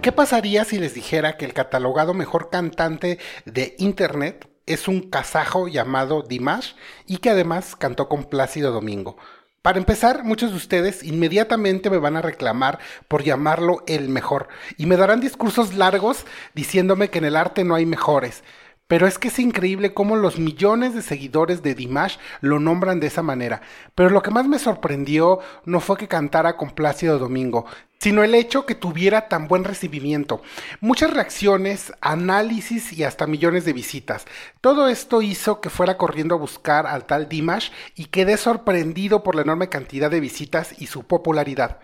¿Qué pasaría si les dijera que el catalogado mejor cantante de Internet es un kazajo llamado Dimash y que además cantó con Plácido Domingo? Para empezar, muchos de ustedes inmediatamente me van a reclamar por llamarlo el mejor y me darán discursos largos diciéndome que en el arte no hay mejores. Pero es que es increíble cómo los millones de seguidores de Dimash lo nombran de esa manera. Pero lo que más me sorprendió no fue que cantara con Plácido Domingo, sino el hecho que tuviera tan buen recibimiento. Muchas reacciones, análisis y hasta millones de visitas. Todo esto hizo que fuera corriendo a buscar al tal Dimash y quedé sorprendido por la enorme cantidad de visitas y su popularidad.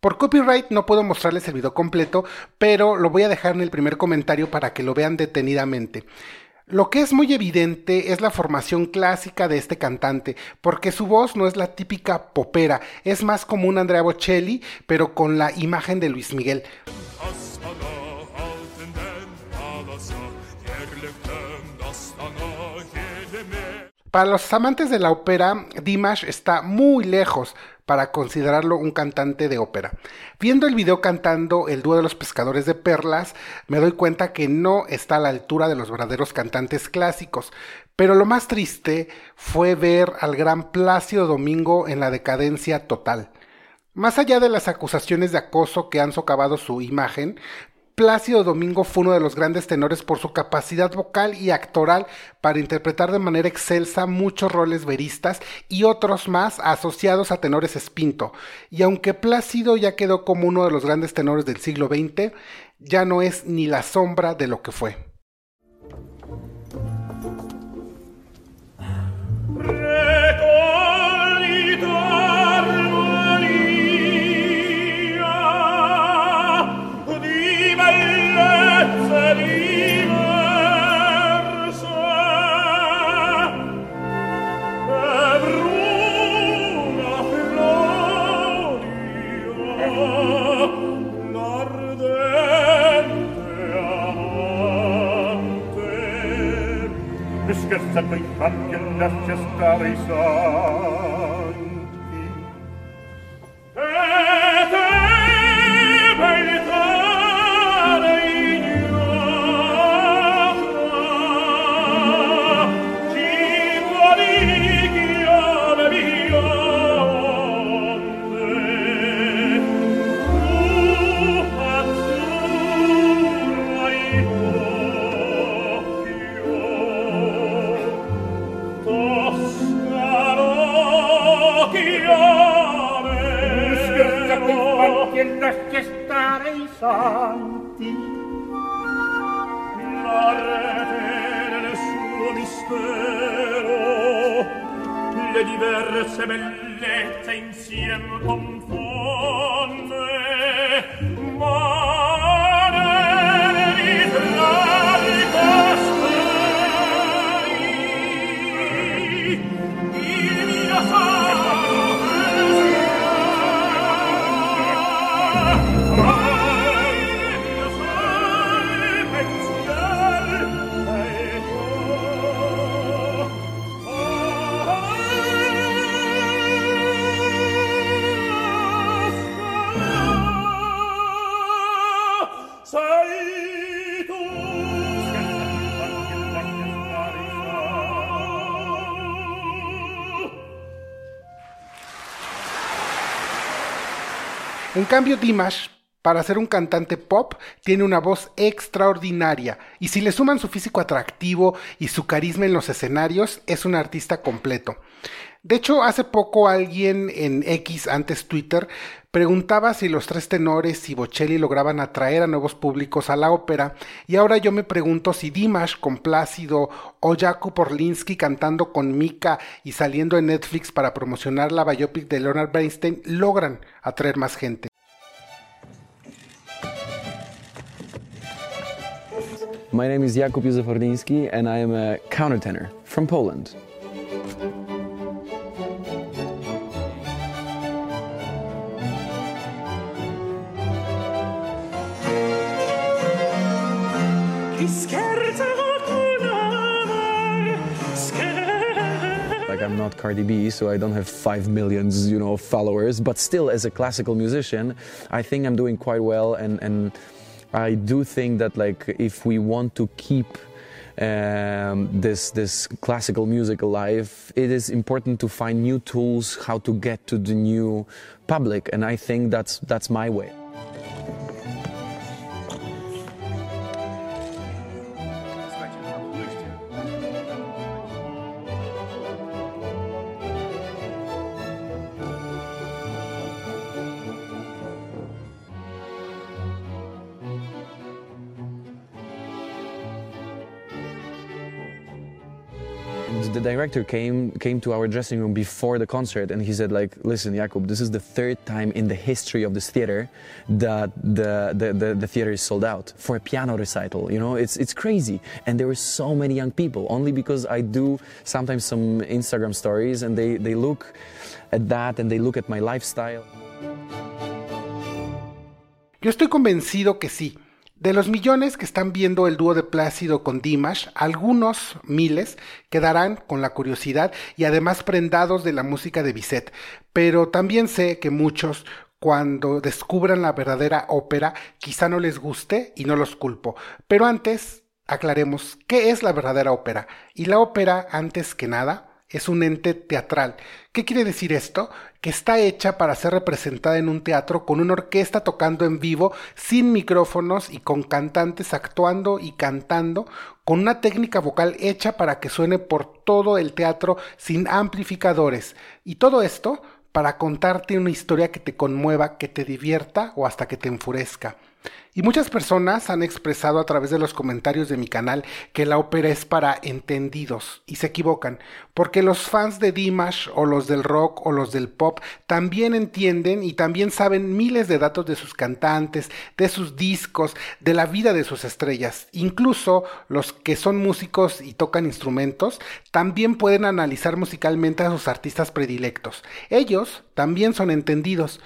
Por copyright no puedo mostrarles el video completo, pero lo voy a dejar en el primer comentario para que lo vean detenidamente. Lo que es muy evidente es la formación clásica de este cantante, porque su voz no es la típica popera, es más como un Andrea Bocelli, pero con la imagen de Luis Miguel. Para los amantes de la ópera, Dimash está muy lejos para considerarlo un cantante de ópera. Viendo el video cantando El dúo de los pescadores de perlas, me doy cuenta que no está a la altura de los verdaderos cantantes clásicos. Pero lo más triste fue ver al gran Plácido Domingo en la decadencia total. Más allá de las acusaciones de acoso que han socavado su imagen, Plácido Domingo fue uno de los grandes tenores por su capacidad vocal y actoral para interpretar de manera excelsa muchos roles veristas y otros más asociados a tenores espinto. Y aunque Plácido ya quedó como uno de los grandes tenores del siglo XX, ya no es ni la sombra de lo que fue. Scherza coi fan che lascia stare i sani diverse bellezze insiem con En cambio, Dimash, para ser un cantante pop, tiene una voz extraordinaria y si le suman su físico atractivo y su carisma en los escenarios, es un artista completo. De hecho, hace poco alguien en X, antes Twitter, preguntaba si los tres tenores y Bocelli lograban atraer a nuevos públicos a la ópera, y ahora yo me pregunto si Dimash con Plácido o Jakub Orlinsky cantando con Mika y saliendo en Netflix para promocionar la biopic de Leonard Bernstein logran atraer más gente. My name is Jakub Józef and I am a countertenor from Poland. Like I'm not Cardi B, so I don't have five millions, you know, followers. But still, as a classical musician, I think I'm doing quite well, and and I do think that like if we want to keep um, this this classical music alive, it is important to find new tools how to get to the new public, and I think that's that's my way. The director came came to our dressing room before the concert and he said like listen Jakub this is the third time in the history of this theater that the, the, the, the theater is sold out for a piano recital you know? It's it's crazy. And there were so many young people only because I do sometimes some Instagram stories and they, they look at that and they look at my lifestyle. Yo estoy convencido que sí. De los millones que están viendo el dúo de Plácido con Dimash, algunos miles quedarán con la curiosidad y además prendados de la música de Bizet. Pero también sé que muchos, cuando descubran la verdadera ópera, quizá no les guste y no los culpo. Pero antes, aclaremos qué es la verdadera ópera. Y la ópera, antes que nada, es un ente teatral. ¿Qué quiere decir esto? Que está hecha para ser representada en un teatro con una orquesta tocando en vivo, sin micrófonos y con cantantes actuando y cantando, con una técnica vocal hecha para que suene por todo el teatro sin amplificadores. Y todo esto para contarte una historia que te conmueva, que te divierta o hasta que te enfurezca. Y muchas personas han expresado a través de los comentarios de mi canal que la ópera es para entendidos y se equivocan, porque los fans de Dimash o los del rock o los del pop también entienden y también saben miles de datos de sus cantantes, de sus discos, de la vida de sus estrellas. Incluso los que son músicos y tocan instrumentos también pueden analizar musicalmente a sus artistas predilectos. Ellos también son entendidos.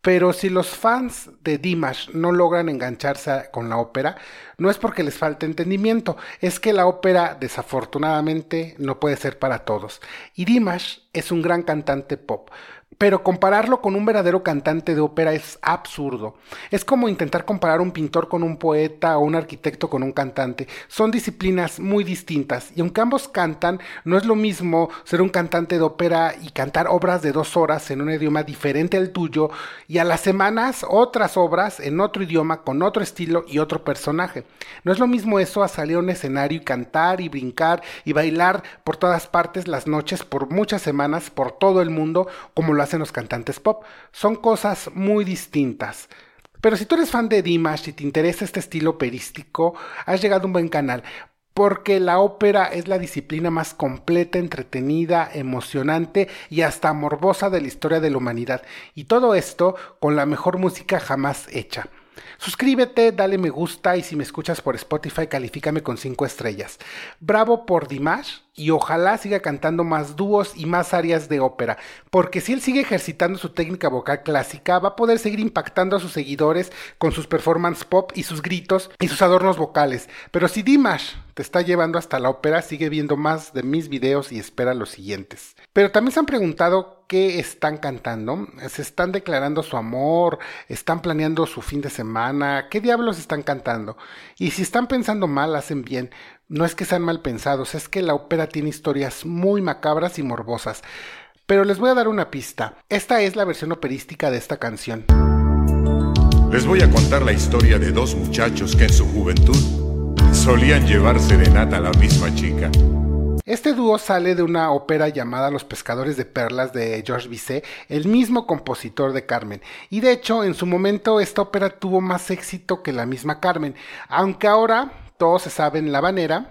Pero si los fans de Dimash no logran engancharse con la ópera, no es porque les falte entendimiento, es que la ópera desafortunadamente no puede ser para todos. Y Dimash es un gran cantante pop, pero compararlo con un verdadero cantante de ópera es absurdo. Es como intentar comparar un pintor con un poeta o un arquitecto con un cantante. Son disciplinas muy distintas y aunque ambos cantan, no es lo mismo ser un cantante de ópera y cantar obras de dos horas en un idioma diferente al tuyo y a las semanas otras obras en otro idioma con otro estilo y otro personaje. No es lo mismo eso a salir a un escenario y cantar y brincar y bailar por todas partes las noches por muchas semanas por todo el mundo como lo hacen los cantantes pop. Son cosas muy distintas. Pero si tú eres fan de Dimash y te interesa este estilo operístico, has llegado a un buen canal. Porque la ópera es la disciplina más completa, entretenida, emocionante y hasta morbosa de la historia de la humanidad. Y todo esto con la mejor música jamás hecha. Suscríbete, dale me gusta y si me escuchas por Spotify, califícame con 5 estrellas. Bravo por Dimash y ojalá siga cantando más dúos y más áreas de ópera, porque si él sigue ejercitando su técnica vocal clásica, va a poder seguir impactando a sus seguidores con sus performance pop y sus gritos y sus adornos vocales. Pero si Dimash te está llevando hasta la ópera, sigue viendo más de mis videos y espera los siguientes. Pero también se han preguntado qué están cantando, se están declarando su amor, están planeando su fin de semana, qué diablos están cantando. Y si están pensando mal, hacen bien. No es que sean mal pensados, es que la ópera tiene historias muy macabras y morbosas. Pero les voy a dar una pista. Esta es la versión operística de esta canción. Les voy a contar la historia de dos muchachos que en su juventud solían llevar serenata a la misma chica. Este dúo sale de una ópera llamada Los Pescadores de Perlas de Georges Bizet, el mismo compositor de Carmen. Y de hecho, en su momento esta ópera tuvo más éxito que la misma Carmen, aunque ahora todos se saben la banera.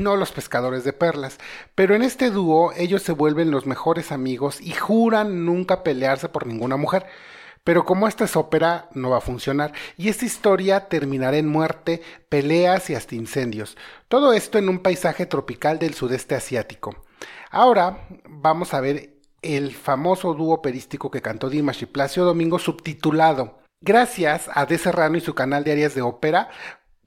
No los pescadores de perlas. Pero en este dúo ellos se vuelven los mejores amigos y juran nunca pelearse por ninguna mujer. Pero como esta es ópera, no va a funcionar, y esta historia terminará en muerte, peleas y hasta incendios. Todo esto en un paisaje tropical del sudeste asiático. Ahora vamos a ver el famoso dúo operístico que cantó Dimash y Placio Domingo subtitulado. Gracias a De Serrano y su canal de áreas de ópera,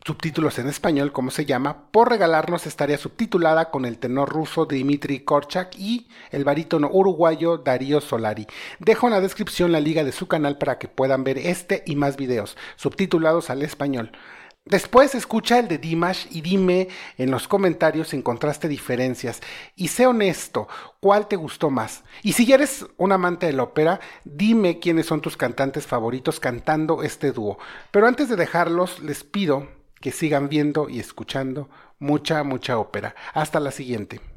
subtítulos en español, como se llama, por regalarnos esta área subtitulada con el tenor ruso Dmitry Korchak y el barítono uruguayo Darío Solari. Dejo en la descripción la liga de su canal para que puedan ver este y más videos, subtitulados al español. Después escucha el de Dimash y dime en los comentarios si encontraste diferencias. Y sé honesto, ¿cuál te gustó más? Y si ya eres un amante de la ópera, dime quiénes son tus cantantes favoritos cantando este dúo. Pero antes de dejarlos, les pido que sigan viendo y escuchando mucha, mucha ópera. Hasta la siguiente.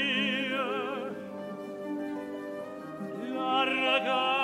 mia la ragazza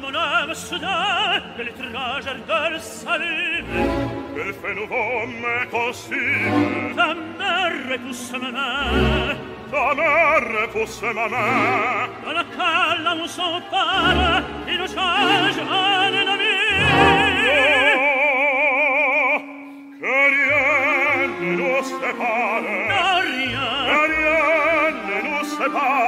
mon âme soudain que l'étrange ardeur s'allume. Quel fait nouveau m'impossible Ta mère repousse ma main. Ta mère repousse ma main. Dans la calme où s'empare, il nous change en ennemi. Oh, que rien ne nous sépare. Que rien ne nous sépare.